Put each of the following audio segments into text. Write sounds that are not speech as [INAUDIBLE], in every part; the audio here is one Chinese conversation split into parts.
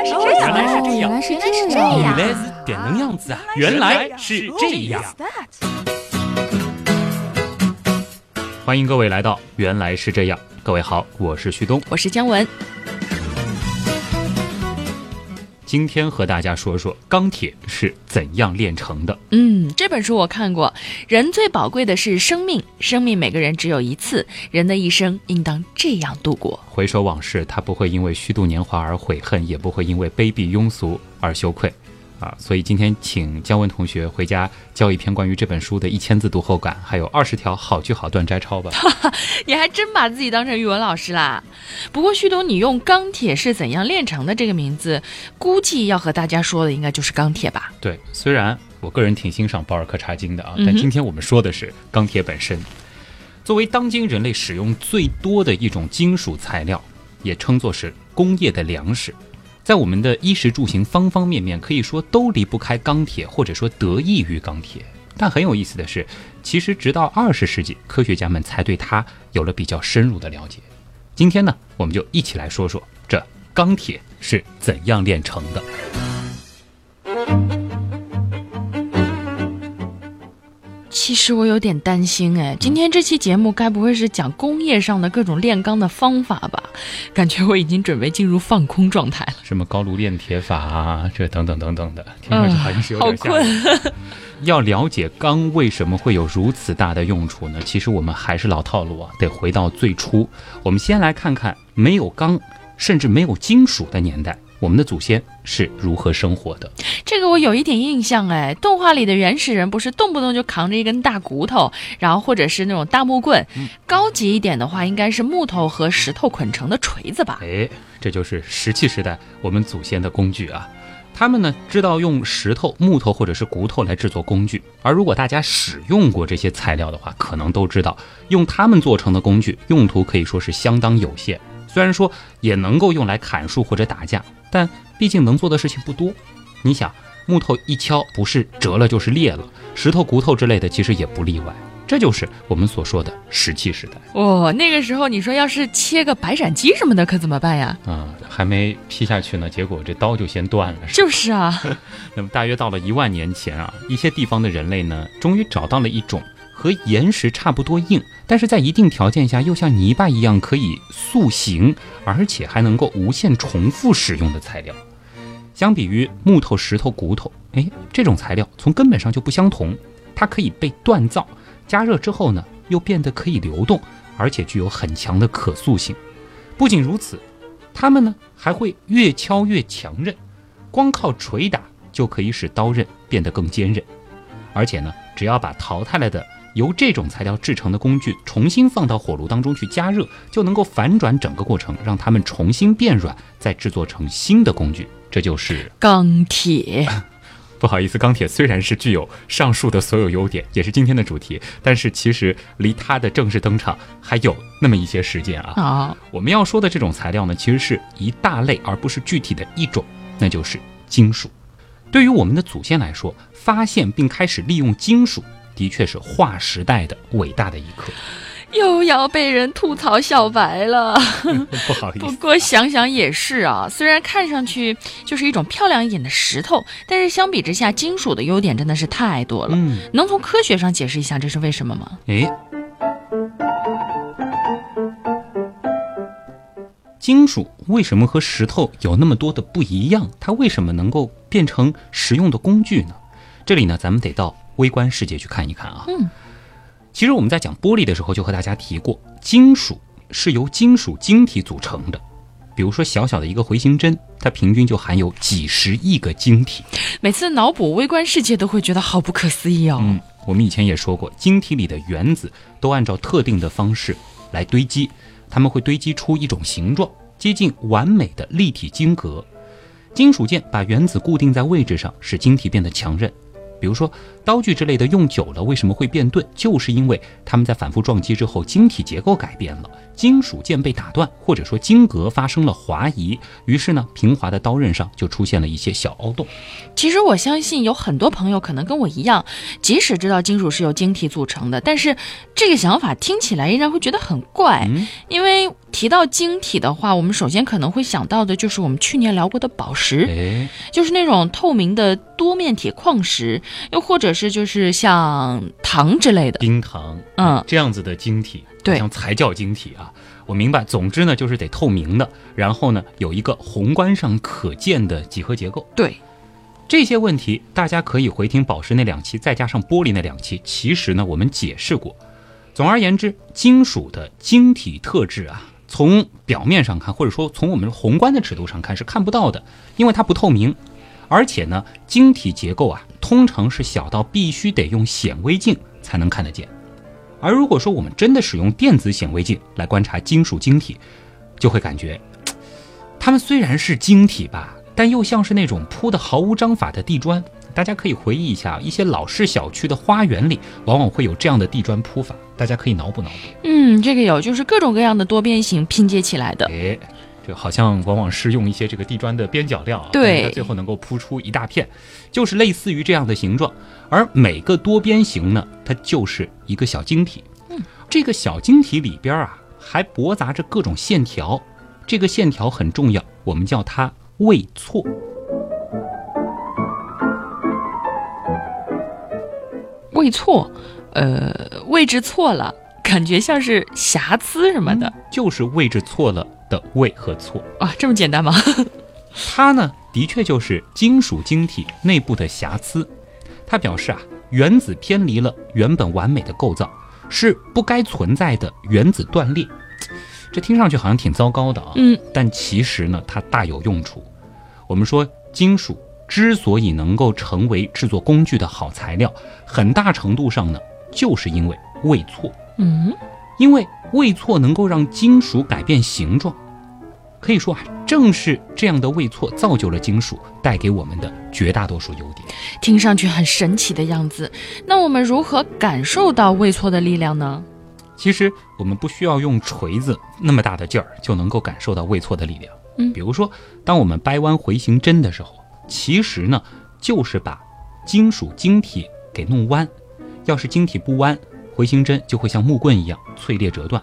来是这样，原来是这样原来是原来是这样。原来是点能样子啊！原来是这样。欢迎各位来到《原来是这样》，各位好，我是旭东。我是姜文，今天和大家说说钢铁是怎样炼成的。嗯，这本书我看过。人最宝贵的是生命，生命每个人只有一次，人的一生应当这样度过。回首往事，他不会因为虚度年华而悔恨，也不会因为卑鄙庸俗而羞愧。啊，所以今天请姜文同学回家交一篇关于这本书的一千字读后感，还有二十条好句好段摘抄吧。[LAUGHS] 你还真把自己当成语文老师啦？不过旭东，你用“钢铁是怎样炼成的”这个名字，估计要和大家说的应该就是钢铁吧？对，虽然我个人挺欣赏保尔柯察金的啊，但今天我们说的是钢铁本身。作为当今人类使用最多的一种金属材料，也称作是工业的粮食，在我们的衣食住行方方面面，可以说都离不开钢铁，或者说得益于钢铁。但很有意思的是，其实直到二十世纪，科学家们才对它有了比较深入的了解。今天呢，我们就一起来说说这钢铁是怎样炼成的。其实我有点担心哎，今天这期节目该不会是讲工业上的各种炼钢的方法吧？感觉我已经准备进入放空状态了。什么高炉炼铁法啊，这等等等等的，听上去好像是有点吓好人。[LAUGHS] 要了解钢为什么会有如此大的用处呢？其实我们还是老套路啊，得回到最初。我们先来看看没有钢，甚至没有金属的年代，我们的祖先是如何生活的。这个我有一点印象哎，动画里的原始人不是动不动就扛着一根大骨头，然后或者是那种大木棍，高级一点的话应该是木头和石头捆成的锤子吧？哎，这就是石器时代我们祖先的工具啊。他们呢知道用石头、木头或者是骨头来制作工具，而如果大家使用过这些材料的话，可能都知道，用它们做成的工具用途可以说是相当有限。虽然说也能够用来砍树或者打架，但毕竟能做的事情不多。你想，木头一敲不是折了就是裂了，石头、骨头之类的其实也不例外。这就是我们所说的石器时代。哦，那个时候你说要是切个白斩鸡什么的，可怎么办呀？啊、还没劈下去呢，结果这刀就先断了。是就是啊，[LAUGHS] 那么大约到了一万年前啊，一些地方的人类呢，终于找到了一种和岩石差不多硬，但是在一定条件下又像泥巴一样可以塑形，而且还能够无限重复使用的材料。相比于木头、石头、骨头，哎，这种材料从根本上就不相同，它可以被锻造，加热之后呢，又变得可以流动，而且具有很强的可塑性。不仅如此，它们呢还会越敲越强韧，光靠捶打就可以使刀刃变得更坚韧。而且呢，只要把淘汰了的由这种材料制成的工具重新放到火炉当中去加热，就能够反转整个过程，让它们重新变软，再制作成新的工具。这就是钢铁。[LAUGHS] 不好意思，钢铁虽然是具有上述的所有优点，也是今天的主题，但是其实离它的正式登场还有那么一些时间啊。啊，我们要说的这种材料呢，其实是一大类，而不是具体的一种，那就是金属。对于我们的祖先来说，发现并开始利用金属，的确是划时代的伟大的一刻。又要被人吐槽小白了。[LAUGHS] 不好意思不，过想想也是啊，虽然看上去就是一种漂亮一点的石头，但是相比之下，金属的优点真的是太多了。嗯，能从科学上解释一下这是为什么吗？诶，金属为什么和石头有那么多的不一样？它为什么能够变成实用的工具呢？这里呢，咱们得到微观世界去看一看啊。嗯，其实我们在讲玻璃的时候就和大家提过，金属是由金属晶体组成的。比如说小小的一个回形针，它平均就含有几十亿个晶体。每次脑补微观世界都会觉得好不可思议哦。嗯，我们以前也说过，晶体里的原子都按照特定的方式来堆积，它们会堆积出一种形状，接近完美的立体晶格。金属键把原子固定在位置上，使晶体变得强韧。比如说刀具之类的用久了为什么会变钝，就是因为它们在反复撞击之后，晶体结构改变了，金属件被打断，或者说晶格发生了滑移，于是呢，平滑的刀刃上就出现了一些小凹洞。其实我相信有很多朋友可能跟我一样，即使知道金属是由晶体组成的，但是这个想法听起来依然会觉得很怪，嗯。因为提到晶体的话，我们首先可能会想到的就是我们去年聊过的宝石，哎，就是那种透明的多面铁矿石，又或者是就是像糖之类的。冰糖，嗯这样子的晶体，对像才叫晶体啊。我明白，总之呢，就是得透明的，然后呢，有一个宏观上可见的几何结构。对，这些问题大家可以回听宝石那两期，再加上玻璃那两期。其实呢，我们解释过。总而言之，金属的晶体特质啊，从表面上看，或者说从我们宏观的尺度上看是看不到的，因为它不透明。而且呢，晶体结构啊，通常是小到必须得用显微镜才能看得见。而如果说我们真的使用电子显微镜来观察金属晶体，就会感觉，它们虽然是晶体吧，但又像是那种铺的毫无章法的地砖。大家可以回忆一下，一些老式小区的花园里，往往会有这样的地砖铺法，大家可以脑补脑补。嗯，这个有，就是各种各样的多边形拼接起来的。哎，这好像往往是用一些这个地砖的边角料啊，对它最后能够铺出一大片，就是类似于这样的形状。而每个多边形呢，它就是一个小晶体。嗯，这个小晶体里边啊，还驳杂着各种线条，这个线条很重要，我们叫它位错。位错，呃，位置错了，感觉像是瑕疵什么的。就是位置错了的位和错。啊，这么简单吗？[LAUGHS] 它呢，的确就是金属晶体内部的瑕疵。它表示啊，原子偏离了原本完美的构造，是不该存在的原子断裂。这听上去好像挺糟糕的啊，嗯，但其实呢，它大有用处。我们说，金属之所以能够成为制作工具的好材料，很大程度上呢，就是因为位错。嗯，因为位错能够让金属改变形状。可以说啊，正是这样的位错造就了金属带给我们的绝大多数优点。听上去很神奇的样子。那我们如何感受到位错的力量呢？其实我们不需要用锤子那么大的劲儿就能够感受到位错的力量。嗯比如说，当我们掰弯回形针的时候，其实呢就是把金属晶体给弄弯。要是晶体不弯，回形针就会像木棍一样脆裂折断。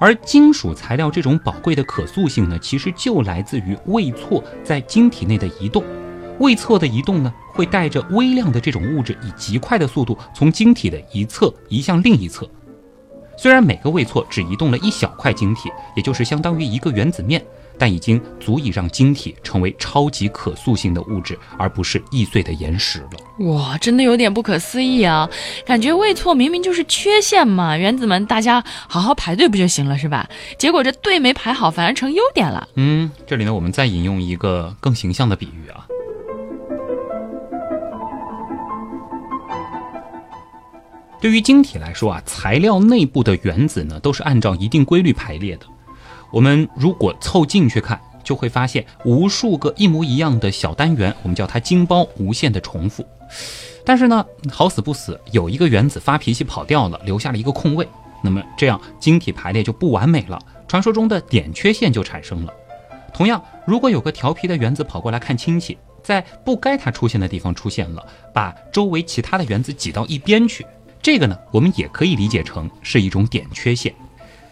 而金属材料这种宝贵的可塑性呢，其实就来自于位错在晶体内的移动。位错的移动呢，会带着微量的这种物质以极快的速度从晶体的一侧移向另一侧。虽然每个位错只移动了一小块晶体，也就是相当于一个原子面，但已经足以让晶体成为超级可塑性的物质，而不是易碎的岩石了。哇，真的有点不可思议啊！感觉位错明明就是缺陷嘛，原子们大家好好排队不就行了是吧？结果这队没排好，反而成优点了。嗯，这里呢，我们再引用一个更形象的比喻啊。对于晶体来说啊，材料内部的原子呢，都是按照一定规律排列的。我们如果凑近去看，就会发现无数个一模一样的小单元，我们叫它晶包，无限的重复。但是呢，好死不死，有一个原子发脾气跑掉了，留下了一个空位，那么这样晶体排列就不完美了，传说中的点缺陷就产生了。同样，如果有个调皮的原子跑过来看亲戚，在不该它出现的地方出现了，把周围其他的原子挤到一边去，这个呢，我们也可以理解成是一种点缺陷。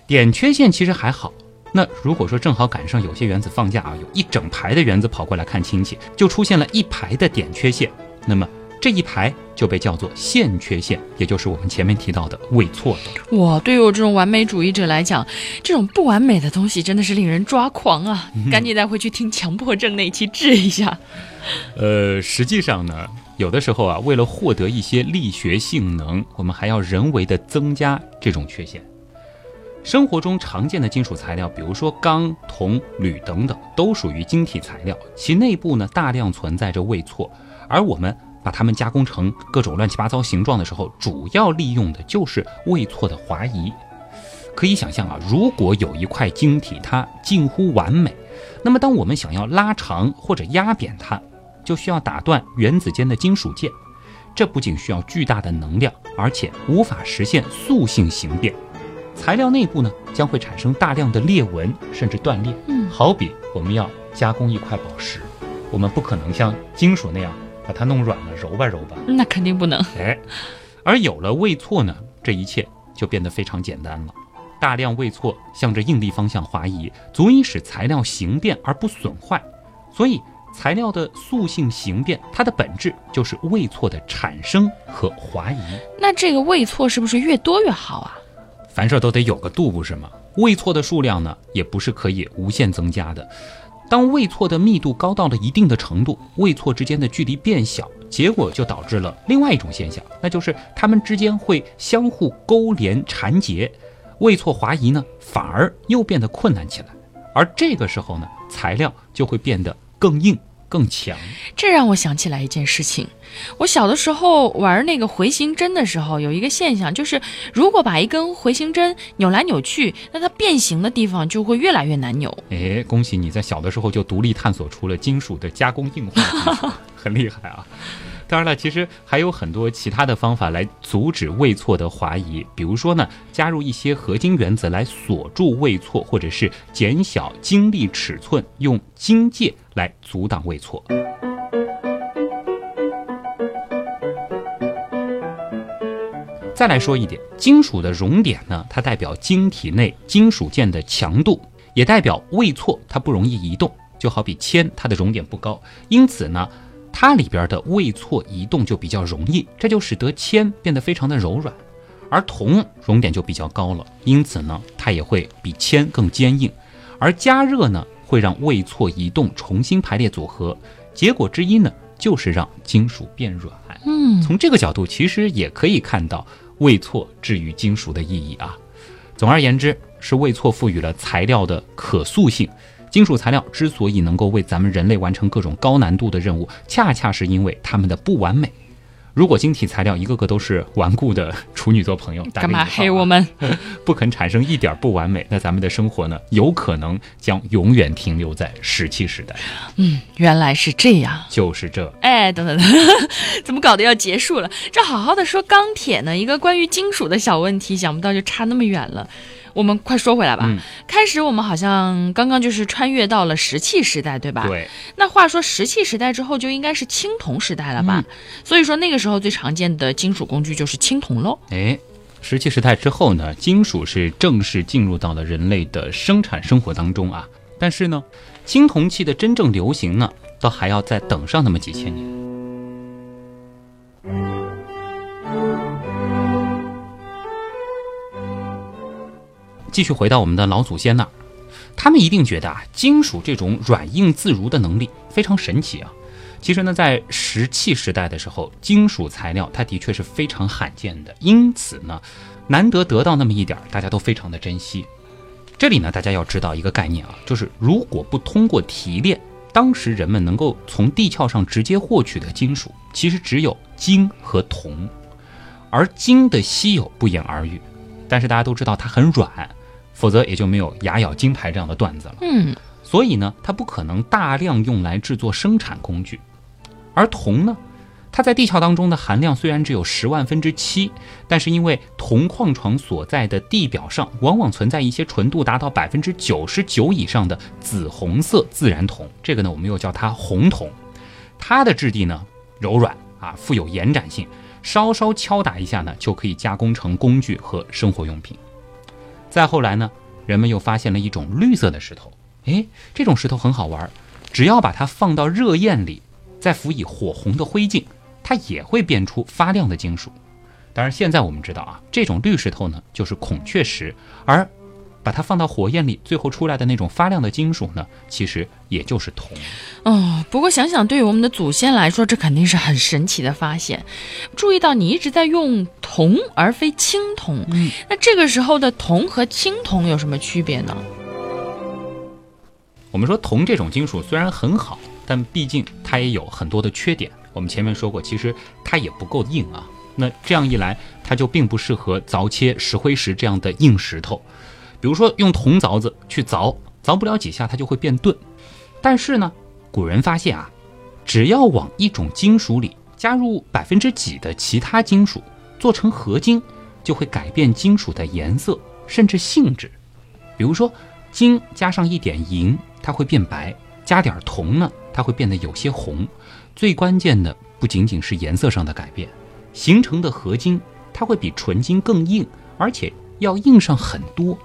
点缺陷其实还好。那如果说正好赶上有些原子放假啊，有一整排的原子跑过来看亲戚，就出现了一排的点缺陷，那么这一排就被叫做线缺陷，也就是我们前面提到的位错的。哇，对于我这种完美主义者来讲，这种不完美的东西真的是令人抓狂啊！赶紧带回去听强迫症那一期治一下。呃，实际上呢，有的时候啊，为了获得一些力学性能，我们还要人为的增加这种缺陷。生活中常见的金属材料，比如说钢、铜、铝等等，都属于晶体材料，其内部呢大量存在着位错，而我们把它们加工成各种乱七八糟形状的时候，主要利用的就是位错的滑移。可以想象啊，如果有一块晶体它近乎完美，那么当我们想要拉长或者压扁它，就需要打断原子间的金属键。这不仅需要巨大的能量，而且无法实现塑性形变。材料内部呢将会产生大量的裂纹，甚至断裂。嗯好比我们要加工一块宝石，我们不可能像金属那样把它弄软了揉吧揉吧。那肯定不能。哎，而有了位错呢，这一切就变得非常简单了。大量位错向着应力方向滑移，足以使材料形变而不损坏。所以，材料的塑性形变，它的本质就是位错的产生和滑移。那这个位错是不是越多越好啊？凡事都得有个度，不是吗？位错的数量呢，也不是可以无限增加的。当位错的密度高到了一定的程度，位错之间的距离变小，结果就导致了另外一种现象，那就是它们之间会相互勾连缠结，位错滑移呢，反而又变得困难起来。而这个时候呢，材料就会变得更硬。更强，这让我想起来一件事情。我小的时候玩那个回形针的时候，有一个现象，就是如果把一根回形针扭来扭去，那它变形的地方就会越来越难扭。哎，恭喜你在小的时候就独立探索出了金属的加工硬化，[LAUGHS] 很厉害啊！当然了，其实还有很多其他的方法来阻止胃错的滑移，比如说呢，加入一些合金原子来锁住胃错，或者是减小晶粒尺寸，用晶介来阻挡胃错。再来说一点，金属的熔点呢，它代表晶体内金属件的强度，也代表胃错它不容易移动。就好比铅，它的熔点不高，因此呢。它里边的位错移动就比较容易，这就使得铅变得非常的柔软，而铜熔点就比较高了，因此呢，它也会比铅更坚硬。而加热呢，会让位错移动重新排列组合，结果之一呢，就是让金属变软。嗯，从这个角度，其实也可以看到位错置于金属的意义啊。总而言之，是位错赋予了材料的可塑性。金属材料之所以能够为咱们人类完成各种高难度的任务，恰恰是因为它们的不完美。如果晶体材料一个个都是顽固的处女座朋友，干嘛黑我们？[LAUGHS] 不肯产生一点不完美，那咱们的生活呢，有可能将永远停留在石器时代。嗯，原来是这样，就是这。哎，等等等，[LAUGHS] 怎么搞得要结束了？这好好的说钢铁呢，一个关于金属的小问题，想不到就差那么远了。我们快说回来吧。开始我们好像刚刚就是穿越到了石器时代，对吧？对。那话说石器时代之后就应该是青铜时代了吧？所以说那个时候最常见的金属工具就是青铜喽。哎，石器时代之后呢，金属是正式进入到了人类的生产生活当中啊。但是呢，青铜器的真正流行呢，倒还要再等上那么几千年。继续回到我们的老祖先那儿，他们一定觉得啊，金属这种软硬自如的能力非常神奇啊。其实呢，在石器时代的时候，金属材料它的确是非常罕见的，因此呢，难得得到那么一点，大家都非常的珍惜。这里呢，大家要知道一个概念啊，就是如果不通过提炼，当时人们能够从地壳上直接获取的金属，其实只有金和铜，而金的稀有不言而喻，但是大家都知道它很软。否则也就没有牙咬金牌这样的段子了。嗯，所以呢，它不可能大量用来制作生产工具。而铜呢，它在地壳当中的含量虽然只有十万分之七，但是因为铜矿床所在的地表上往往存在一些纯度达到百分之九十九以上的紫红色自然铜，这个呢，我们又叫它红铜。它的质地呢柔软啊，富有延展性，稍稍敲打一下呢，就可以加工成工具和生活用品。再后来呢，人们又发现了一种绿色的石头，哎，这种石头很好玩，只要把它放到热焰里，再辅以火红的灰烬，它也会变出发亮的金属。当然，现在我们知道啊，这种绿石头呢，就是孔雀石，而。把它放到火焰里，最后出来的那种发亮的金属呢，其实也就是铜。哦，不过想想，对于我们的祖先来说，这肯定是很神奇的发现。注意到你一直在用铜而非青铜，嗯，那这个时候的铜和青铜有什么区别呢？我们说铜这种金属虽然很好，但毕竟它也有很多的缺点。我们前面说过，其实它也不够硬啊。那这样一来，它就并不适合凿切石灰石这样的硬石头。比如说用铜凿子去凿，凿不了几下它就会变钝。但是呢，古人发现啊，只要往一种金属里加入百分之几的其他金属，做成合金，就会改变金属的颜色甚至性质。比如说金加上一点银，它会变白；加点铜呢，它会变得有些红。最关键的不仅仅是颜色上的改变，形成的合金它会比纯金更硬，而且要硬上很多。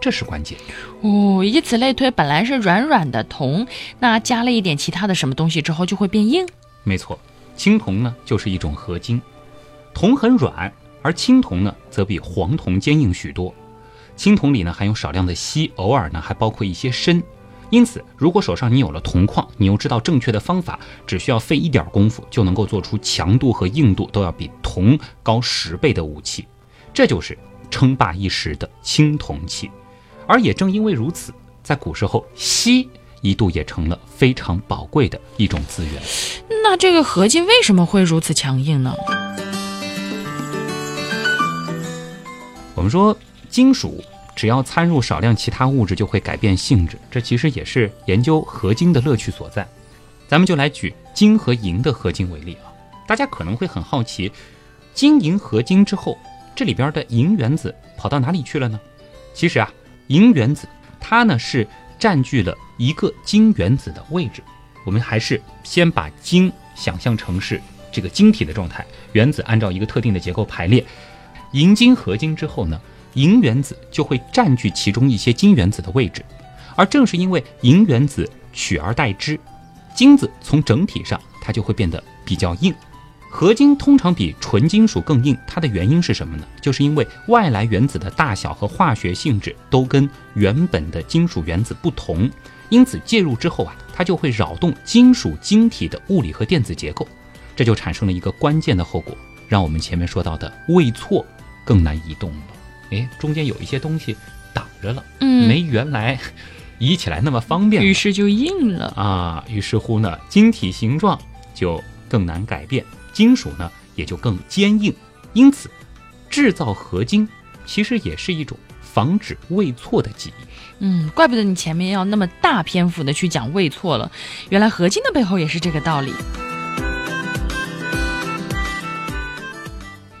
这是关键。哦，以此类推，本来是软软的铜，那加了一点其他的什么东西之后，就会变硬。没错，青铜呢就是一种合金，铜很软，而青铜呢则比黄铜坚硬许多。青铜里呢含有少量的锡，偶尔呢还包括一些砷。因此，如果手上你有了铜矿，你又知道正确的方法，只需要费一点功夫，就能够做出强度和硬度都要比铜高十倍的武器。这就是称霸一时的青铜器。而也正因为如此，在古时候，锡一度也成了非常宝贵的一种资源。那这个合金为什么会如此强硬呢？我们说金属。只要掺入少量其他物质，就会改变性质。这其实也是研究合金的乐趣所在。咱们就来举金和银的合金为例啊，大家可能会很好奇，金银合金之后，这里边的银原子跑到哪里去了呢？其实啊，银原子它呢是占据了一个金原子的位置。我们还是先把金想象成是这个晶体的状态，原子按照一个特定的结构排列。银金合金之后呢？银原子就会占据其中一些金原子的位置，而正是因为银原子取而代之，金子从整体上它就会变得比较硬。合金通常比纯金属更硬，它的原因是什么呢？就是因为外来原子的大小和化学性质都跟原本的金属原子不同，因此介入之后啊，它就会扰动金属晶体的物理和电子结构，这就产生了一个关键的后果，让我们前面说到的位错更难移动了。哎，中间有一些东西挡着了，嗯，没原来移起来那么方便，于是就硬了啊。于是乎呢，晶体形状就更难改变，金属呢也就更坚硬。因此，制造合金其实也是一种防止位错的技艺。嗯，怪不得你前面要那么大篇幅的去讲位错了，原来合金的背后也是这个道理。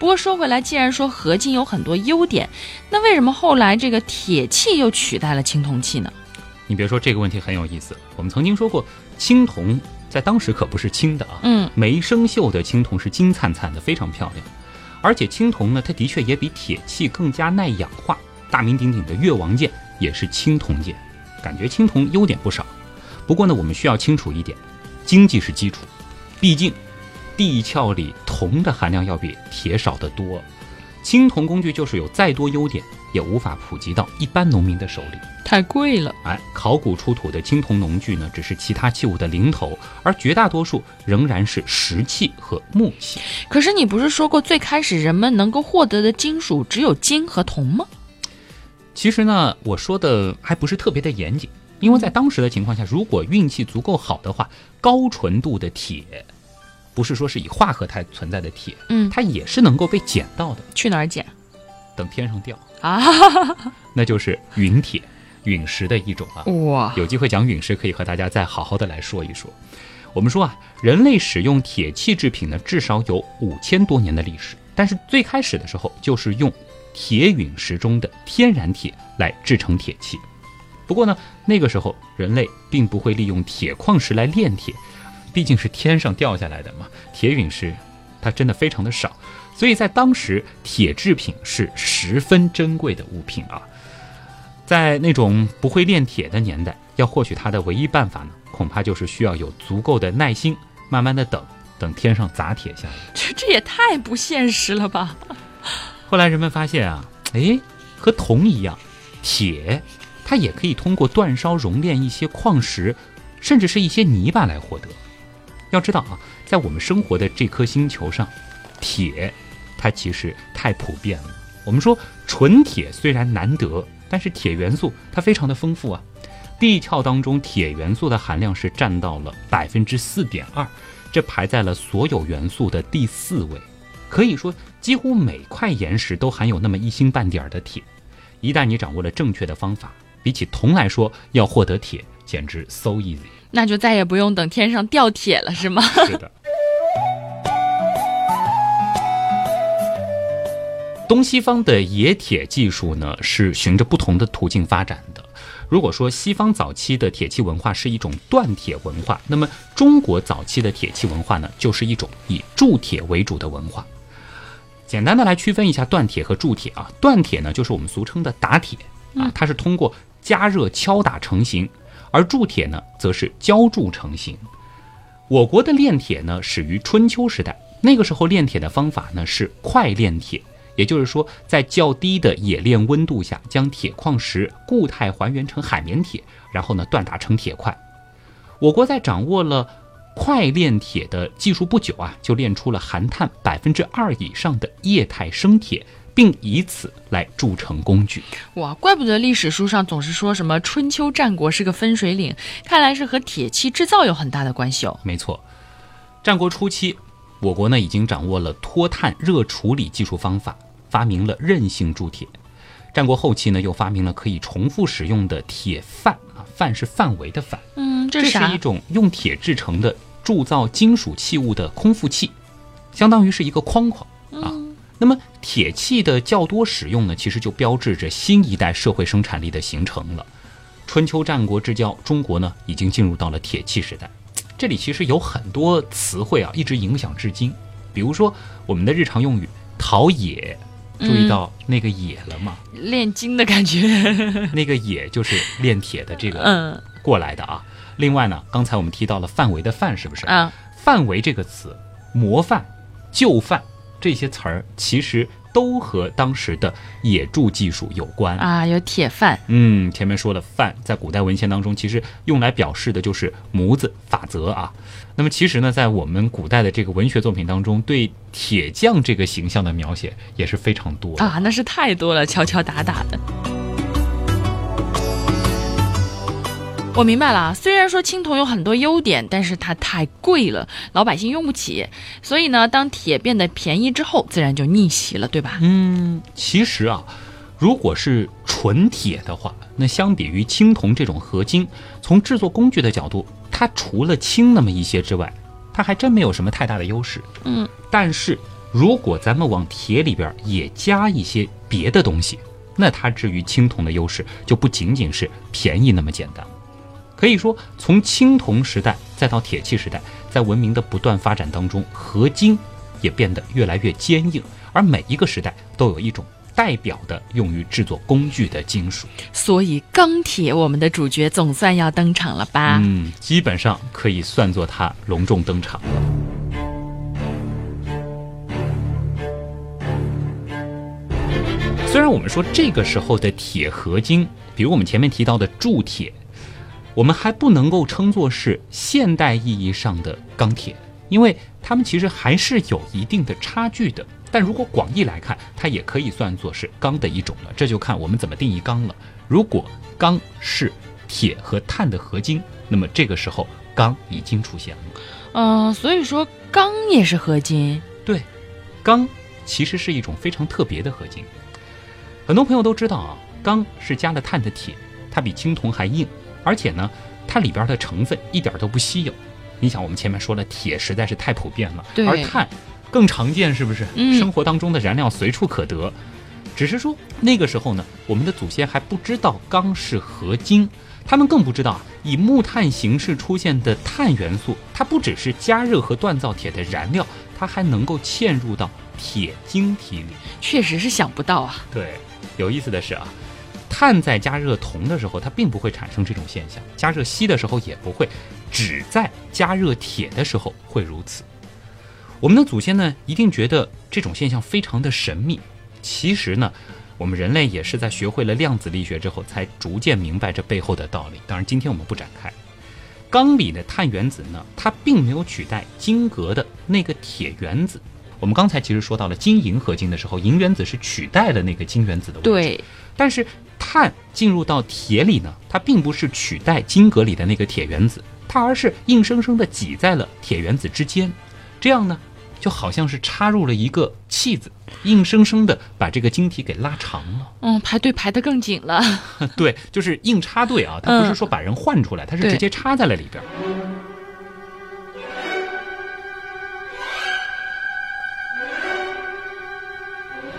不过说回来，既然说合金有很多优点，那为什么后来这个铁器又取代了青铜器呢？你别说这个问题很有意思。我们曾经说过，青铜在当时可不是轻的啊，嗯，没生锈的青铜是金灿灿的，非常漂亮。而且青铜呢，它的确也比铁器更加耐氧化。大名鼎鼎的越王剑也是青铜剑，感觉青铜优点不少。不过呢，我们需要清楚一点，经济是基础，毕竟。地壳里铜的含量要比铁少得多，青铜工具就是有再多优点，也无法普及到一般农民的手里，太贵了。哎，考古出土的青铜农具呢，只是其他器物的零头，而绝大多数仍然是石器和木器。可是你不是说过，最开始人们能够获得的金属只有金和铜吗？其实呢，我说的还不是特别的严谨，因为在当时的情况下，如果运气足够好的话，高纯度的铁。不是说是以化合态存在的铁，嗯，它也是能够被捡到的。去哪儿捡？等天上掉啊！[LAUGHS] 那就是陨铁、陨石的一种啊。哇！有机会讲陨石，可以和大家再好好的来说一说。我们说啊，人类使用铁器制品呢，至少有五千多年的历史。但是最开始的时候，就是用铁陨石中的天然铁来制成铁器。不过呢，那个时候人类并不会利用铁矿石来炼铁。毕竟是天上掉下来的嘛，铁陨石，它真的非常的少，所以在当时铁制品是十分珍贵的物品啊。在那种不会炼铁的年代，要获取它的唯一办法呢，恐怕就是需要有足够的耐心，慢慢的等，等天上砸铁下来。这这也太不现实了吧！[LAUGHS] 后来人们发现啊，哎，和铜一样，铁它也可以通过煅烧熔炼一些矿石，甚至是一些泥巴来获得。要知道啊，在我们生活的这颗星球上，铁它其实太普遍了。我们说纯铁虽然难得，但是铁元素它非常的丰富啊。地壳当中铁元素的含量是占到了百分之四点二，这排在了所有元素的第四位。可以说，几乎每块岩石都含有那么一星半点的铁。一旦你掌握了正确的方法，比起铜来说，要获得铁简直 so easy。那就再也不用等天上掉铁了，是吗？是的。东西方的冶铁技术呢，是循着不同的途径发展的。如果说西方早期的铁器文化是一种锻铁文化，那么中国早期的铁器文化呢，就是一种以铸铁为主的文化。简单的来区分一下锻铁和铸铁啊，锻铁呢，就是我们俗称的打铁。啊，它是通过加热敲打成型，而铸铁呢，则是浇铸成型。我国的炼铁呢，始于春秋时代，那个时候炼铁的方法呢是快炼铁，也就是说，在较低的冶炼温度下，将铁矿石固态还原成海绵铁，然后呢锻打成铁块。我国在掌握了快炼铁的技术不久啊，就炼出了含碳百分之二以上的液态生铁。并以此来铸成工具。哇，怪不得历史书上总是说什么春秋战国是个分水岭，看来是和铁器制造有很大的关系哦。没错，战国初期，我国呢已经掌握了脱碳热处理技术方法，发明了韧性铸铁。战国后期呢，又发明了可以重复使用的铁范啊，范是范围的范。嗯，这是一种用铁制成的铸造金属器物的空腹器，相当于是一个框框啊。那么铁器的较多使用呢，其实就标志着新一代社会生产力的形成了。春秋战国之交，中国呢已经进入到了铁器时代。这里其实有很多词汇啊，一直影响至今。比如说我们的日常用语“陶冶”，注意到那个“冶”了吗？炼金的感觉。[LAUGHS] [LAUGHS] 那个“冶”就是炼铁的这个过来的啊。另外呢，刚才我们提到了“范围”的“范”，是不是？啊。范围这个词，模范、就范。这些词儿其实都和当时的冶铸技术有关啊，有铁范。嗯，前面说的范，在古代文献当中，其实用来表示的就是模子、法则啊。那么其实呢，在我们古代的这个文学作品当中，对铁匠这个形象的描写也是非常多啊，那是太多了，敲敲打打的。我明白了，虽然说青铜有很多优点，但是它太贵了，老百姓用不起。所以呢，当铁变得便宜之后，自然就逆袭了，对吧？嗯，其实啊，如果是纯铁的话，那相比于青铜这种合金，从制作工具的角度，它除了轻那么一些之外，它还真没有什么太大的优势。嗯，但是如果咱们往铁里边也加一些别的东西，那它至于青铜的优势就不仅仅是便宜那么简单。可以说，从青铜时代再到铁器时代，在文明的不断发展当中，合金也变得越来越坚硬。而每一个时代都有一种代表的用于制作工具的金属。所以，钢铁，我们的主角总算要登场了吧？嗯，基本上可以算作它隆重登场了。虽然我们说这个时候的铁合金，比如我们前面提到的铸铁。我们还不能够称作是现代意义上的钢铁，因为它们其实还是有一定的差距的。但如果广义来看，它也可以算作是钢的一种了。这就看我们怎么定义钢了。如果钢是铁和碳的合金，那么这个时候钢已经出现了。嗯，所以说钢也是合金。对，钢其实是一种非常特别的合金。很多朋友都知道啊，钢是加了碳的铁，它比青铜还硬。而且呢，它里边的成分一点都不稀有。你想，我们前面说了，铁实在是太普遍了，而碳更常见，是不是？生活当中的燃料随处可得。只是说那个时候呢，我们的祖先还不知道钢是合金，他们更不知道以木炭形式出现的碳元素，它不只是加热和锻造铁的燃料，它还能够嵌入到铁晶体里。确实是想不到啊。对，有意思的是啊。碳在加热铜的时候，它并不会产生这种现象；加热锡的时候也不会，只在加热铁的时候会如此。我们的祖先呢，一定觉得这种现象非常的神秘。其实呢，我们人类也是在学会了量子力学之后，才逐渐明白这背后的道理。当然，今天我们不展开。钢里的碳原子呢，它并没有取代晶格的那个铁原子。我们刚才其实说到了金银合金的时候，银原子是取代了那个金原子的位置。对，但是。碳进入到铁里呢，它并不是取代晶格里的那个铁原子，它而是硬生生的挤在了铁原子之间，这样呢，就好像是插入了一个气子，硬生生的把这个晶体给拉长了。嗯，排队排得更紧了。[LAUGHS] 对，就是硬插队啊，它不是说把人换出来，它是直接插在了里边。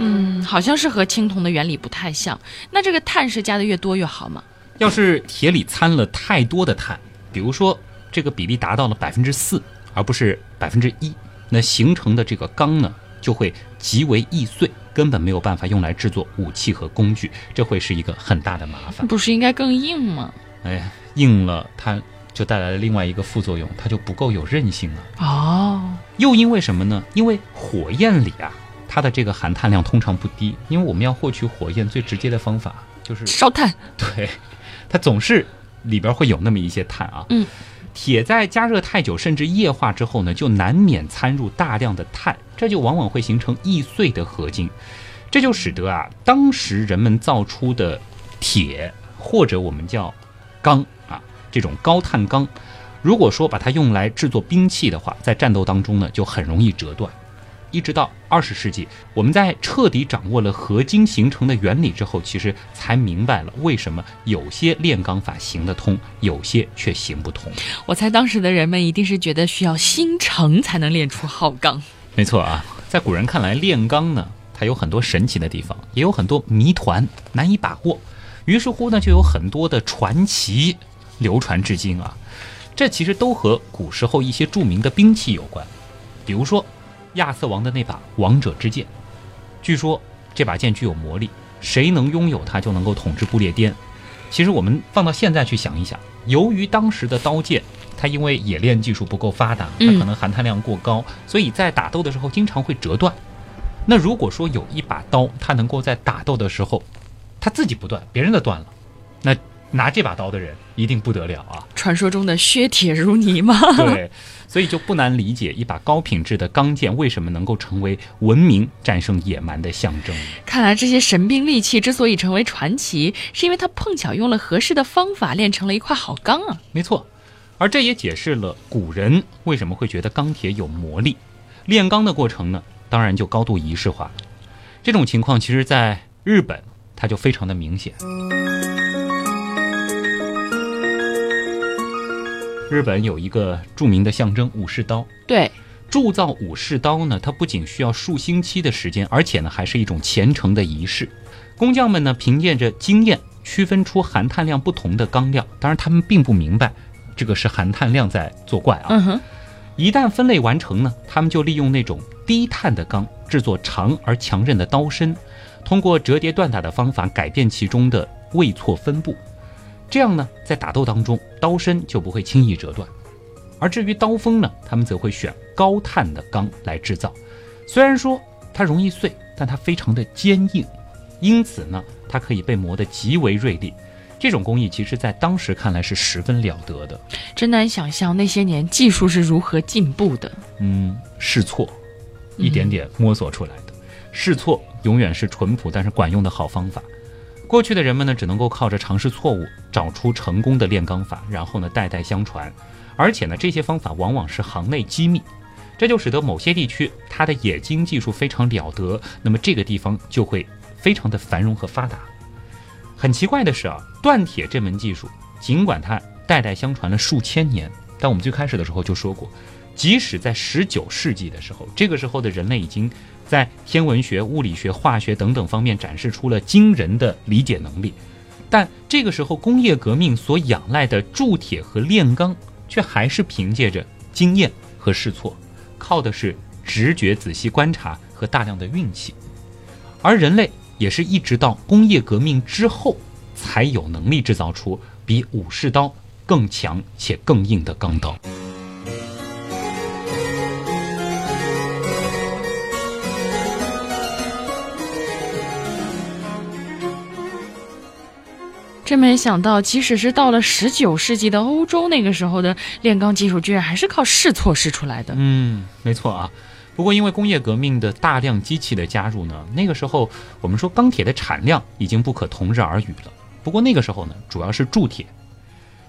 嗯，好像是和青铜的原理不太像。那这个碳是加的越多越好吗？要是铁里掺了太多的碳，比如说这个比例达到了百分之四，而不是百分之一，那形成的这个钢呢就会极为易碎，根本没有办法用来制作武器和工具，这会是一个很大的麻烦。不是应该更硬吗？哎，硬了它就带来了另外一个副作用，它就不够有韧性了。哦，又因为什么呢？因为火焰里啊，它的这个含碳量通常不低，因为我们要获取火焰最直接的方法就是烧炭。对，它总是里边会有那么一些碳啊。嗯。铁在加热太久，甚至液化之后呢，就难免掺入大量的碳，这就往往会形成易碎的合金，这就使得啊，当时人们造出的铁或者我们叫钢啊这种高碳钢，如果说把它用来制作兵器的话，在战斗当中呢，就很容易折断。一直到二十世纪，我们在彻底掌握了合金形成的原理之后，其实才明白了为什么有些炼钢法行得通，有些却行不通。我猜当时的人们一定是觉得需要心诚才能炼出好钢。没错啊，在古人看来，炼钢呢，它有很多神奇的地方，也有很多谜团难以把握。于是乎呢，就有很多的传奇流传至今啊。这其实都和古时候一些著名的兵器有关，比如说。亚瑟王的那把王者之剑，据说这把剑具有魔力，谁能拥有它就能够统治不列颠。其实我们放到现在去想一想，由于当时的刀剑，它因为冶炼技术不够发达，它可能含碳量过高，所以在打斗的时候经常会折断。那如果说有一把刀，它能够在打斗的时候，它自己不断，别人的断了，那拿这把刀的人一定不得了啊！传说中的削铁如泥吗？对。所以就不难理解，一把高品质的钢剑为什么能够成为文明战胜野蛮的象征。看来这些神兵利器之所以成为传奇，是因为它碰巧用了合适的方法炼成了一块好钢啊。没错，而这也解释了古人为什么会觉得钢铁有魔力。炼钢的过程呢，当然就高度仪式化了。这种情况其实在日本，它就非常的明显。日本有一个著名的象征武士刀，对，铸造武士刀呢，它不仅需要数星期的时间，而且呢，还是一种虔诚的仪式。工匠们呢，凭借着经验区分出含碳量不同的钢料，当然他们并不明白这个是含碳量在作怪啊。嗯哼，一旦分类完成呢，他们就利用那种低碳的钢制作长而强韧的刀身，通过折叠锻打的方法改变其中的位错分布。这样呢，在打斗当中，刀身就不会轻易折断。而至于刀锋呢，他们则会选高碳的钢来制造。虽然说它容易碎，但它非常的坚硬，因此呢，它可以被磨得极为锐利。这种工艺其实，在当时看来是十分了得的。真难想象那些年技术是如何进步的。嗯，试错，一点点摸索出来的。试错永远是淳朴但是管用的好方法。过去的人们呢，只能够靠着尝试错误，找出成功的炼钢法，然后呢代代相传。而且呢，这些方法往往是行内机密，这就使得某些地区它的冶金技术非常了得，那么这个地方就会非常的繁荣和发达。很奇怪的是啊，锻铁这门技术，尽管它代代相传了数千年，但我们最开始的时候就说过，即使在十九世纪的时候，这个时候的人类已经。在天文学、物理学、化学等等方面展示出了惊人的理解能力，但这个时候工业革命所仰赖的铸铁和炼钢，却还是凭借着经验和试错，靠的是直觉、仔细观察和大量的运气。而人类也是一直到工业革命之后，才有能力制造出比武士刀更强且更硬的钢刀。真没想到，即使是到了十九世纪的欧洲，那个时候的炼钢技术居然还是靠试错试出来的。嗯，没错啊。不过因为工业革命的大量机器的加入呢，那个时候我们说钢铁的产量已经不可同日而语了。不过那个时候呢，主要是铸铁。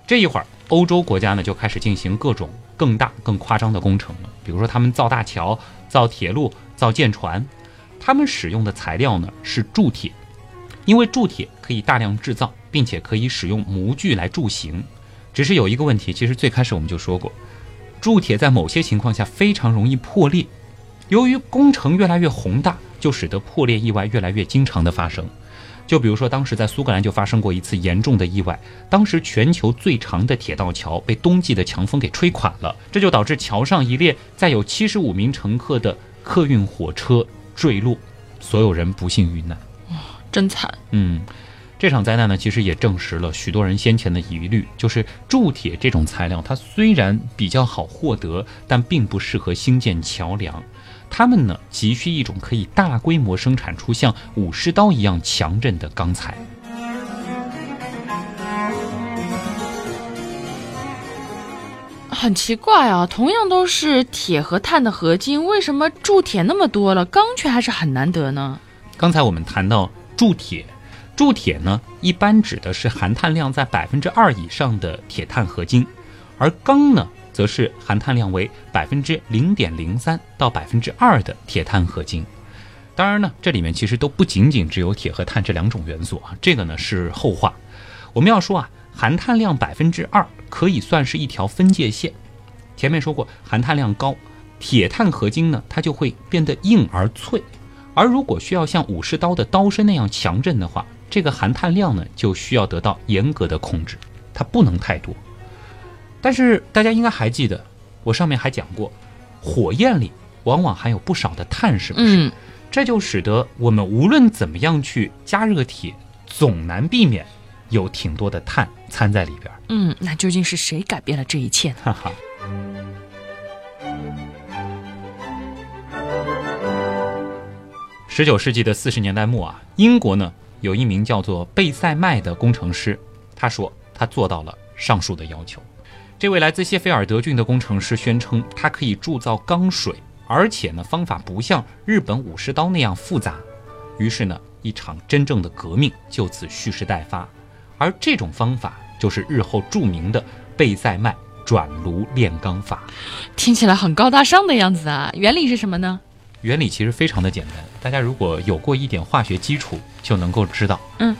这一会儿，欧洲国家呢就开始进行各种更大、更夸张的工程了。比如说，他们造大桥、造铁路、造舰船，他们使用的材料呢是铸铁，因为铸铁可以大量制造。并且可以使用模具来铸型，只是有一个问题，其实最开始我们就说过，铸铁在某些情况下非常容易破裂。由于工程越来越宏大，就使得破裂意外越来越经常的发生。就比如说，当时在苏格兰就发生过一次严重的意外，当时全球最长的铁道桥被冬季的强风给吹垮了，这就导致桥上一列载有七十五名乘客的客运火车坠落，所有人不幸遇难。真惨。嗯，这场灾难呢，其实也证实了许多人先前的疑虑，就是铸铁这种材料，它虽然比较好获得，但并不适合兴建桥梁。他们呢，急需一种可以大规模生产出像武士刀一样强韧的钢材。很奇怪啊，同样都是铁和碳的合金，为什么铸铁那么多了，钢却还是很难得呢？刚才我们谈到铸铁，铸铁呢，一般指的是含碳量在百分之二以上的铁碳合金，而钢呢，则是含碳量为百分之零点零三到百分之二的铁碳合金。当然呢，这里面其实都不仅仅只有铁和碳这两种元素啊，这个呢是后话。我们要说啊。含碳量百分之二可以算是一条分界线。前面说过，含碳量高，铁碳合金呢，它就会变得硬而脆。而如果需要像武士刀的刀身那样强韧的话，这个含碳量呢，就需要得到严格的控制，它不能太多。但是大家应该还记得，我上面还讲过，火焰里往往含有不少的碳，是不是？这就使得我们无论怎么样去加热铁，总难避免。有挺多的碳掺在里边。嗯，那究竟是谁改变了这一切呢？哈哈。十九世纪的四十年代末啊，英国呢有一名叫做贝塞麦的工程师，他说他做到了上述的要求。这位来自谢菲尔德郡的工程师宣称，他可以铸造钢水，而且呢方法不像日本武士刀那样复杂。于是呢，一场真正的革命就此蓄势待发。而这种方法就是日后著名的贝塞麦转炉炼钢法，听起来很高大上的样子啊！原理是什么呢？原理其实非常的简单，大家如果有过一点化学基础，就能够知道。嗯，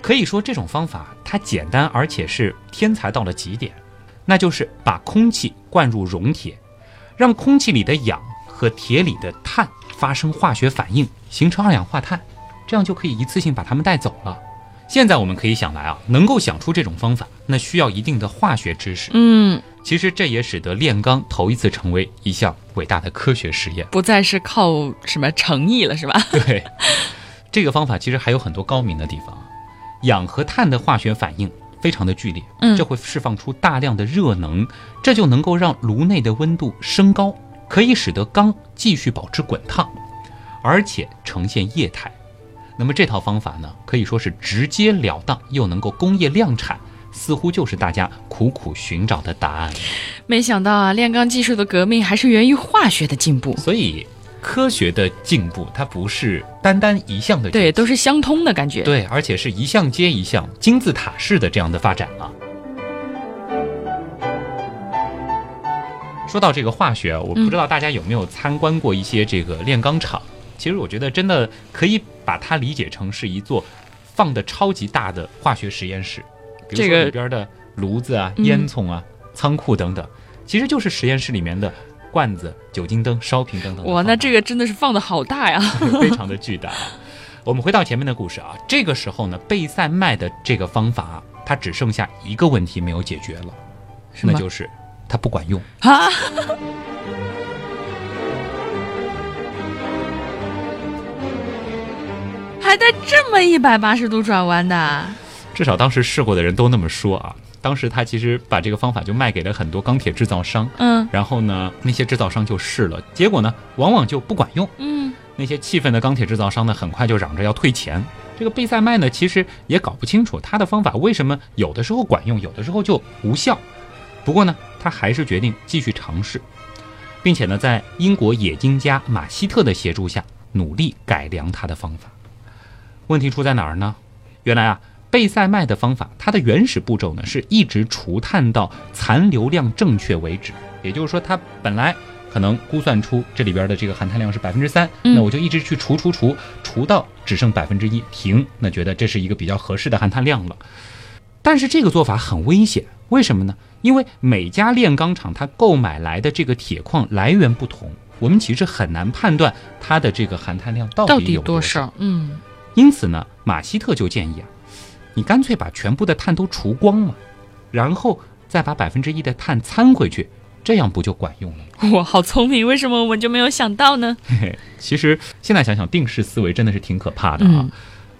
可以说这种方法它简单，而且是天才到了极点，那就是把空气灌入熔铁，让空气里的氧和铁里的碳发生化学反应，形成二氧化碳，这样就可以一次性把它们带走了。现在我们可以想来啊，能够想出这种方法，那需要一定的化学知识。嗯，其实这也使得炼钢头一次成为一项伟大的科学实验，不再是靠什么诚意了，是吧？[LAUGHS] 对，这个方法其实还有很多高明的地方。氧和碳的化学反应非常的剧烈，嗯，这会释放出大量的热能，这就能够让炉内的温度升高，可以使得钢继续保持滚烫，而且呈现液态。那么这套方法呢，可以说是直截了当，又能够工业量产，似乎就是大家苦苦寻找的答案。没想到啊，炼钢技术的革命还是源于化学的进步。所以，科学的进步它不是单单一项的，对，都是相通的感觉。对，而且是一项接一项，金字塔式的这样的发展啊。说到这个化学，我不知道大家有没有参观过一些这个炼钢厂。其实我觉得真的可以把它理解成是一座放的超级大的化学实验室，比如说里边的炉子啊、烟囱啊、仓库等等，其实就是实验室里面的罐子、酒精灯、烧瓶等等。哇，那这个真的是放的好大呀，[LAUGHS] 非常的巨大。我们回到前面的故事啊，这个时候呢，贝塞麦的这个方法，它只剩下一个问题没有解决了，那就是它不管用啊。还带这么一百八十度转弯的，至少当时试过的人都那么说啊。当时他其实把这个方法就卖给了很多钢铁制造商，嗯，然后呢，那些制造商就试了，结果呢，往往就不管用，嗯，那些气愤的钢铁制造商呢，很快就嚷着要退钱。这个贝塞麦呢，其实也搞不清楚他的方法为什么有的时候管用，有的时候就无效。不过呢，他还是决定继续尝试，并且呢，在英国冶金家马希特的协助下，努力改良他的方法。问题出在哪儿呢？原来啊，贝塞麦的方法，它的原始步骤呢，是一直除碳到残留量正确为止。也就是说，它本来可能估算出这里边的这个含碳量是百分之三，那我就一直去除除除，除到只剩百分之一，停。那觉得这是一个比较合适的含碳量了。但是这个做法很危险，为什么呢？因为每家炼钢厂它购买来的这个铁矿来源不同，我们其实很难判断它的这个含碳量到底有多少。嗯。因此呢，马希特就建议啊，你干脆把全部的碳都除光嘛，然后再把百分之一的碳掺回去，这样不就管用了吗？[LAUGHS] 哇，好聪明！为什么我们就没有想到呢？嘿嘿，其实现在想想，定式思维真的是挺可怕的啊。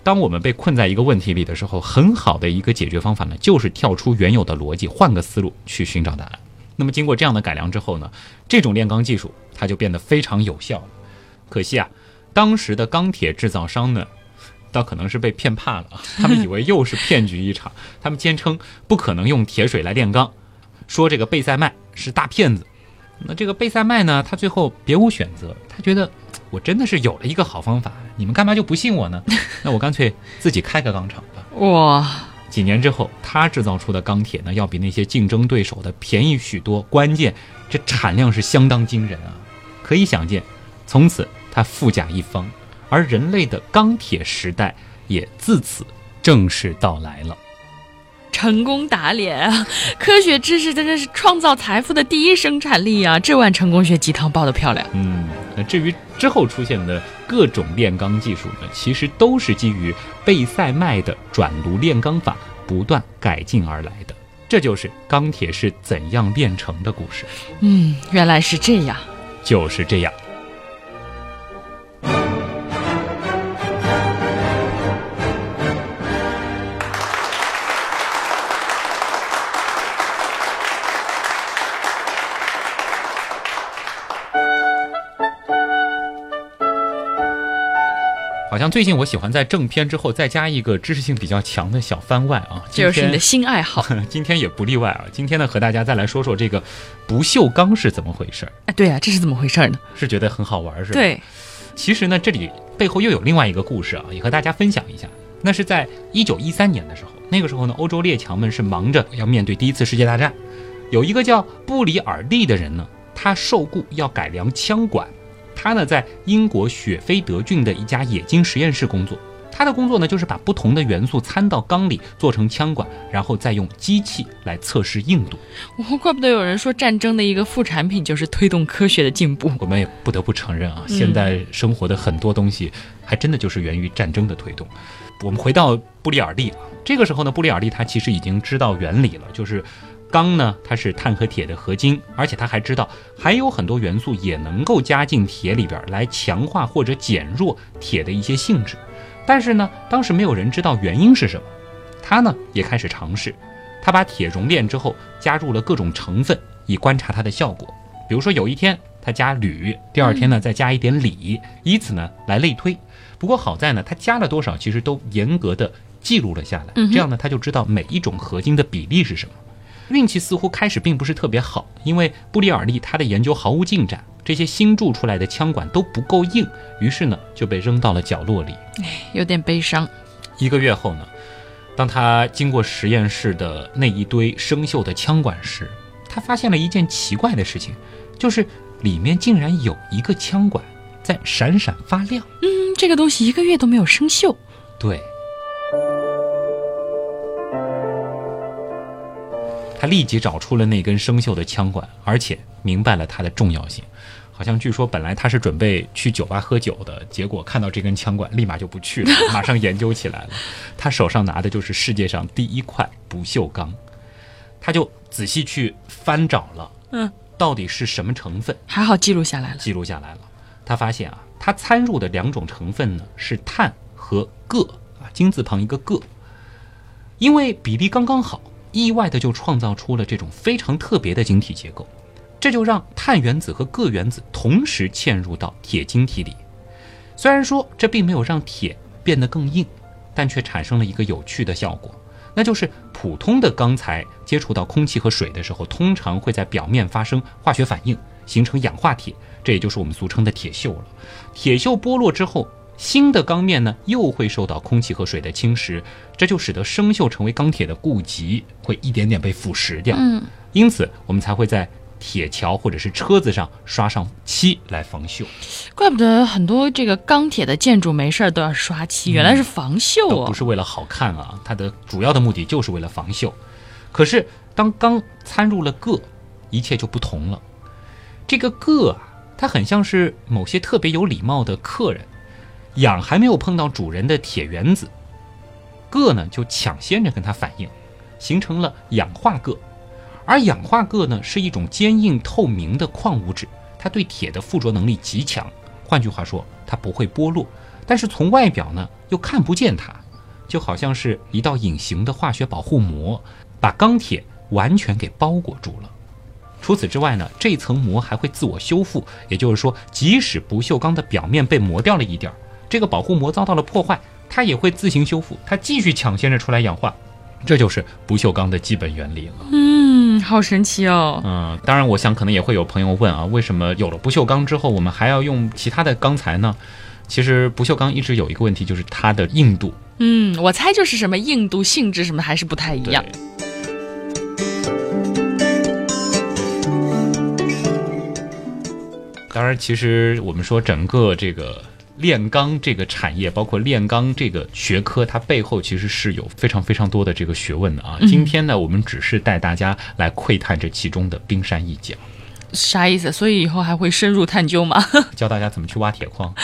当我们被困在一个问题里的时候，很好的一个解决方法呢，就是跳出原有的逻辑，换个思路去寻找答案。那么经过这样的改良之后呢，这种炼钢技术它就变得非常有效了。可惜啊，当时的钢铁制造商呢，倒可能是被骗怕了，[LAUGHS] 他们以为又是骗局一场。[LAUGHS] 他们坚称不可能用铁水来炼钢，说这个贝塞麦是大骗子。那这个贝塞麦呢，他最后别无选择，他觉得。我真的是有了一个好方法，你们干嘛就不信我呢？[LAUGHS] 那我干脆自己开个钢厂吧。哇！几年之后，他制造出的钢铁呢，要比那些竞争对手的便宜许多，关键这产量是相当惊人啊！可以想见，从此他富甲一方，而人类的钢铁时代也自此正式到来了。成功打脸啊！[LAUGHS] 科学知识真的是创造财富的第一生产力啊！这碗成功学鸡汤煲得漂亮。嗯，那至于之后出现的各种炼钢技术呢，其实都是基于贝塞麦的转炉炼钢法不断改进而来的。这就是钢铁是怎样炼成的故事。嗯，原来是这样。就是这样。像最近我喜欢在正片之后再加一个知识性比较强的小番外啊，这就是你的新爱好。[LAUGHS] 今天也不例外啊，今天呢和大家再来说说这个不锈钢是怎么回事儿。哎，对啊，这是怎么回事呢？是觉得很好玩是吧？对，其实呢这里背后又有另外一个故事啊，也和大家分享一下。那是在一九一三年的时候，那个时候呢欧洲列强们是忙着要面对第一次世界大战，有一个叫布里尔利的人呢，他受雇要改良枪管。他呢，在英国雪菲德郡的一家冶金实验室工作。他的工作呢，就是把不同的元素掺到缸里，做成枪管，然后再用机器来测试硬度。哦，怪不得有人说战争的一个副产品就是推动科学的进步。我们也不得不承认啊，现在生活的很多东西，还真的就是源于战争的推动。我们回到布里尔利，这个时候呢，布里尔利他其实已经知道原理了，就是。钢呢，它是碳和铁的合金，而且他还知道还有很多元素也能够加进铁里边来强化或者减弱铁的一些性质。但是呢，当时没有人知道原因是什么。他呢也开始尝试，他把铁熔炼之后加入了各种成分，以观察它的效果。比如说有一天他加铝，第二天呢再加一点锂，以此呢来类推。不过好在呢，他加了多少其实都严格的记录了下来，这样呢他就知道每一种合金的比例是什么。运气似乎开始并不是特别好，因为布里尔利他的研究毫无进展，这些新铸出来的枪管都不够硬，于是呢就被扔到了角落里。哎，有点悲伤。一个月后呢，当他经过实验室的那一堆生锈的枪管时，他发现了一件奇怪的事情，就是里面竟然有一个枪管在闪闪发亮。嗯，这个东西一个月都没有生锈。对。他立即找出了那根生锈的枪管，而且明白了它的重要性。好像据说本来他是准备去酒吧喝酒的，结果看到这根枪管，立马就不去了，马上研究起来了。他手上拿的就是世界上第一块不锈钢，他就仔细去翻找了，嗯，到底是什么成分？还好记录下来了。记录下来了。他发现啊，他掺入的两种成分呢是碳和铬啊，金字旁一个铬，因为比例刚刚好。意外的就创造出了这种非常特别的晶体结构，这就让碳原子和铬原子同时嵌入到铁晶体里。虽然说这并没有让铁变得更硬，但却产生了一个有趣的效果，那就是普通的钢材接触到空气和水的时候，通常会在表面发生化学反应，形成氧化铁，这也就是我们俗称的铁锈了。铁锈剥落之后。新的钢面呢，又会受到空气和水的侵蚀，这就使得生锈成为钢铁的痼疾，会一点点被腐蚀掉。嗯，因此我们才会在铁桥或者是车子上刷上漆来防锈。怪不得很多这个钢铁的建筑没事儿都要刷漆，原来是防锈哦，不是为了好看啊，它的主要的目的就是为了防锈。可是当钢掺入了铬，一切就不同了。这个铬啊，它很像是某些特别有礼貌的客人。氧还没有碰到主人的铁原子，铬呢就抢先着跟它反应，形成了氧化铬。而氧化铬呢是一种坚硬透明的矿物质，它对铁的附着能力极强。换句话说，它不会剥落，但是从外表呢又看不见它，就好像是一道隐形的化学保护膜，把钢铁完全给包裹住了。除此之外呢，这层膜还会自我修复，也就是说，即使不锈钢的表面被磨掉了一点儿，这个保护膜遭到了破坏，它也会自行修复，它继续抢先着出来氧化。这就是不锈钢的基本原理了。嗯，好神奇哦。嗯，当然，我想可能也会有朋友问啊，为什么有了不锈钢之后，我们还要用其他的钢材呢？其实不锈钢一直有一个问题，就是它的硬度。嗯，我猜就是什么硬度、性质什么还是不太一样。当然，其实我们说整个这个炼钢这个产业，包括炼钢这个学科，它背后其实是有非常非常多的这个学问的啊。今天呢，我们只是带大家来窥探这其中的冰山一角。啥意思？所以以后还会深入探究吗？[LAUGHS] [LAUGHS] 教大家怎么去挖铁矿，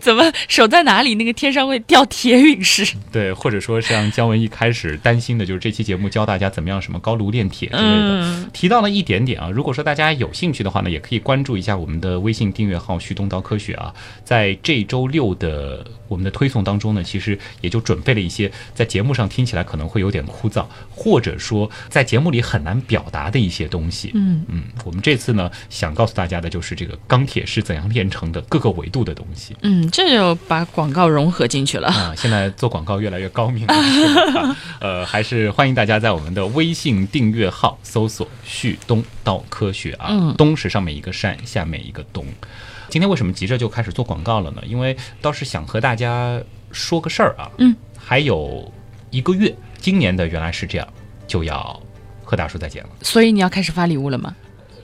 怎么守在哪里，那个天上会掉铁陨石？[LAUGHS] 对，或者说像姜文一开始担心的，就是这期节目教大家怎么样什么高炉炼铁之类的，提到了一点点啊。如果说大家有兴趣的话呢，也可以关注一下我们的微信订阅号“旭东刀科学”啊，在这周六的。我们的推送当中呢，其实也就准备了一些在节目上听起来可能会有点枯燥，或者说在节目里很难表达的一些东西。嗯嗯，我们这次呢想告诉大家的就是这个钢铁是怎样炼成的各个维度的东西。嗯，这就把广告融合进去了啊！现在做广告越来越高明了。[LAUGHS] 呃，还是欢迎大家在我们的微信订阅号搜索“旭东道科学”啊，东是上面一个山，下面一个东。今天为什么急着就开始做广告了呢？因为倒是想和大家说个事儿啊。嗯，还有一个月，今年的原来是这样，就要和大叔再见了。所以你要开始发礼物了吗？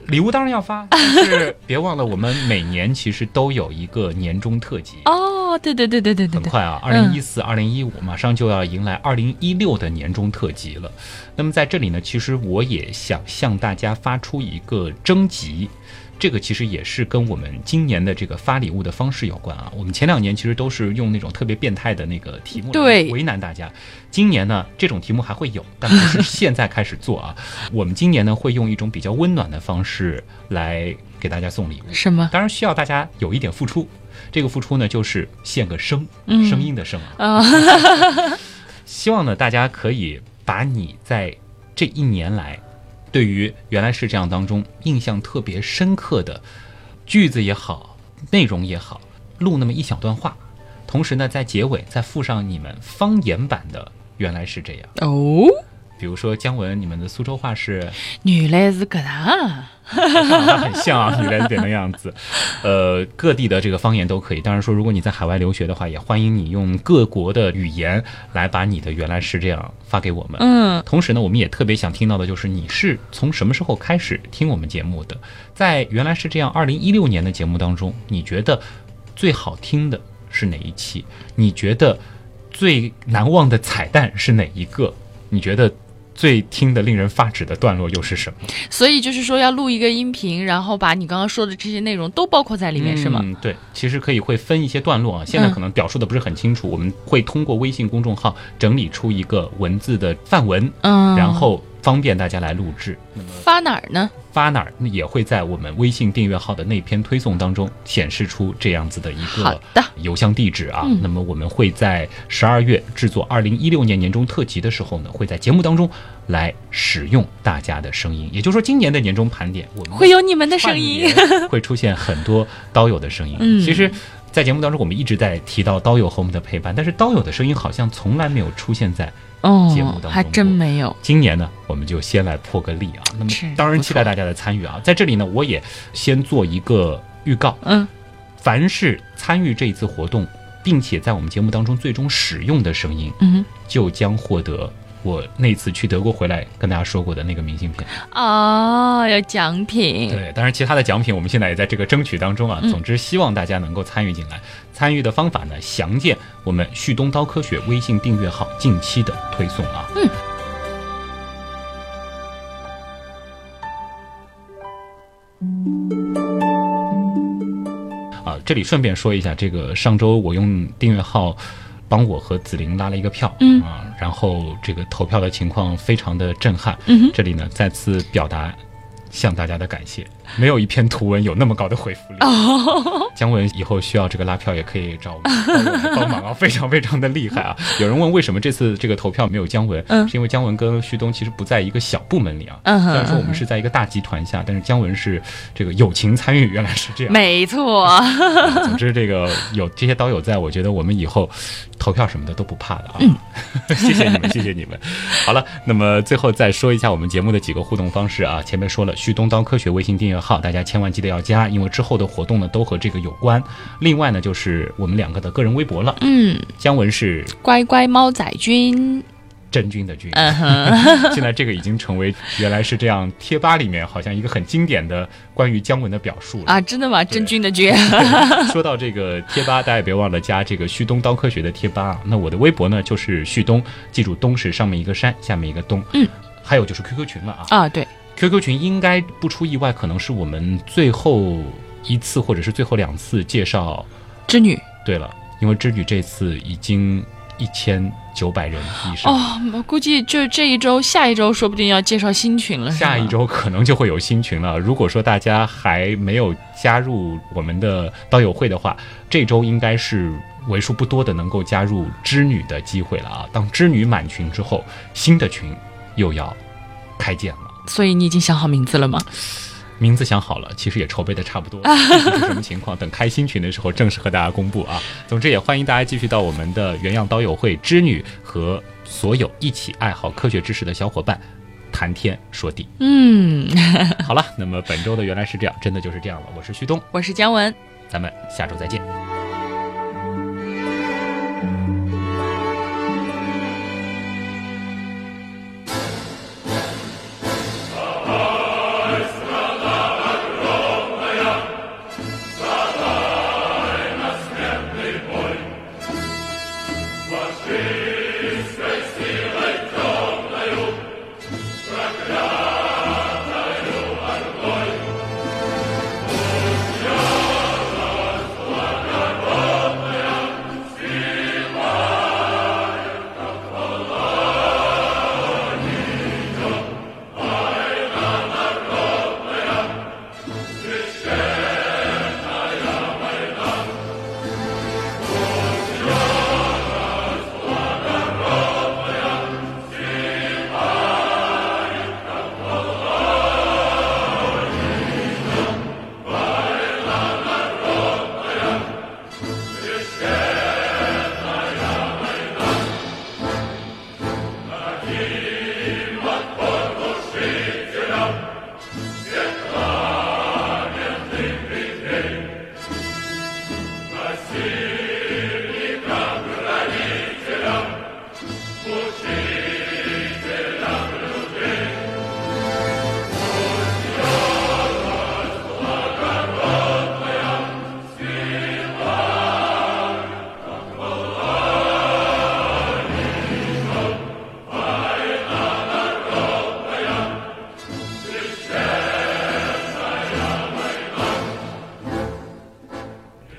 礼物当然要发，[LAUGHS] 但是别忘了，我们每年其实都有一个年终特辑。哦，对对对对对对，很快啊，二零一四、二零一五马上就要迎来二零一六的年终特辑了。那么在这里呢，其实我也想向大家发出一个征集。这个其实也是跟我们今年的这个发礼物的方式有关啊。我们前两年其实都是用那种特别变态的那个题目来为难大家。今年呢，这种题目还会有，但不是现在开始做啊。[LAUGHS] 我们今年呢，会用一种比较温暖的方式来给大家送礼物。什么？当然需要大家有一点付出。这个付出呢，就是献个声，声音的声啊。[LAUGHS] 希望呢，大家可以把你在这一年来。对于原来是这样当中印象特别深刻的句子也好，内容也好，录那么一小段话，同时呢，在结尾再附上你们方言版的原来是这样哦。比如说姜文，你们的苏州话是原来是这样。[LAUGHS] 很像啊，原来点的样子。呃，各地的这个方言都可以。当然说，如果你在海外留学的话，也欢迎你用各国的语言来把你的原来是这样发给我们。嗯。同时呢，我们也特别想听到的就是你是从什么时候开始听我们节目的？在原来是这样二零一六年的节目当中，你觉得最好听的是哪一期？你觉得最难忘的彩蛋是哪一个？你觉得？最听的令人发指的段落又是什么？所以就是说要录一个音频，然后把你刚刚说的这些内容都包括在里面，是吗？嗯，对，其实可以会分一些段落啊。现在可能表述的不是很清楚，我们会通过微信公众号整理出一个文字的范文，嗯，然后方便大家来录制。那么发哪儿呢？发哪儿也会在我们微信订阅号的那篇推送当中显示出这样子的一个邮箱地址啊。那么我们会在十二月制作二零一六年年终特辑的时候呢，会在节目当中来使用大家的声音。也就是说，今年的年终盘点，我们会有你们的声音，会出现很多刀友的声音。[LAUGHS] 嗯，其实，在节目当中，我们一直在提到刀友和我们的陪伴，但是刀友的声音好像从来没有出现在。哦，节目当中还真没有。今年呢，我们就先来破个例啊。那么当然期待大家的参与啊。在这里呢，我也先做一个预告。嗯，凡是参与这一次活动，并且在我们节目当中最终使用的声音，嗯，就将获得。我那次去德国回来跟大家说过的那个明信片哦，有奖品。对，当然其他的奖品我们现在也在这个争取当中啊。总之，希望大家能够参与进来。参与的方法呢，详见我们旭东刀科学微信订阅号近期的推送啊。嗯。啊，这里顺便说一下，这个上周我用订阅号。帮我和紫菱拉了一个票，嗯。啊，然后这个投票的情况非常的震撼，嗯这里呢再次表达向大家的感谢，没有一篇图文有那么高的回复率。哦，姜文以后需要这个拉票也可以找我们 [LAUGHS] 帮忙啊，非常非常的厉害啊！有人问为什么这次这个投票没有姜文，嗯是因为姜文跟旭东其实不在一个小部门里啊，嗯虽然说我们是在一个大集团下，但是姜文是这个友情参与，原来是这样。没错，总之，这个有这些刀友在，我觉得我们以后投票什么的都不怕的啊。嗯 [LAUGHS] 谢谢你们，谢谢你们。好了，那么最后再说一下我们节目的几个互动方式啊。前面说了，旭东刀科学微信订阅号，大家千万记得要加，因为之后的活动呢都和这个有关。另外呢，就是我们两个的个人微博了。嗯，姜文是乖乖猫仔君，真菌的菌，嗯哼，[LAUGHS] 现在这个已经成为原来是这样贴吧里面好像一个很经典的关于姜文的表述了。啊，真的吗？真菌的菌，[LAUGHS] 说到这个贴吧，大家也别忘了加这个旭东刀科学的贴吧啊。那我的微博呢就是旭东，记住东是上面一个山，下面一个东。嗯，还有就是 QQ 群了啊。啊，对，QQ 群应该不出意外，可能是我们最后一次或者是最后两次介绍。织女。对了，因为织女这次已经一千九百人以上。哦，我估计就这一周，下一周说不定要介绍新群了。下一周可能就会有新群了。如果说大家还没有加入我们的刀友会的话，这周应该是为数不多的能够加入织女的机会了啊！当织女满群之后，新的群又要开建了。所以你已经想好名字了吗？名字想好了，其实也筹备的差不多 [LAUGHS] 什么情况，等开新群的时候正式和大家公布啊。总之也欢迎大家继续到我们的原样刀友会织女和所有一起爱好科学知识的小伙伴谈天说地。嗯，好了，那么本周的原来是这样，真的就是这样了。我是旭东，我是姜文。咱们下周再见。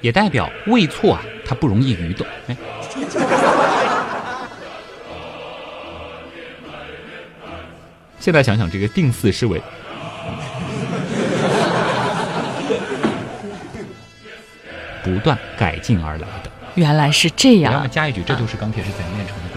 也代表未错啊，它不容易愚钝。哎，现在想想，这个定四是为不断改进而来的。原来是这我要么样。加一句，这就是钢铁是怎样炼成的。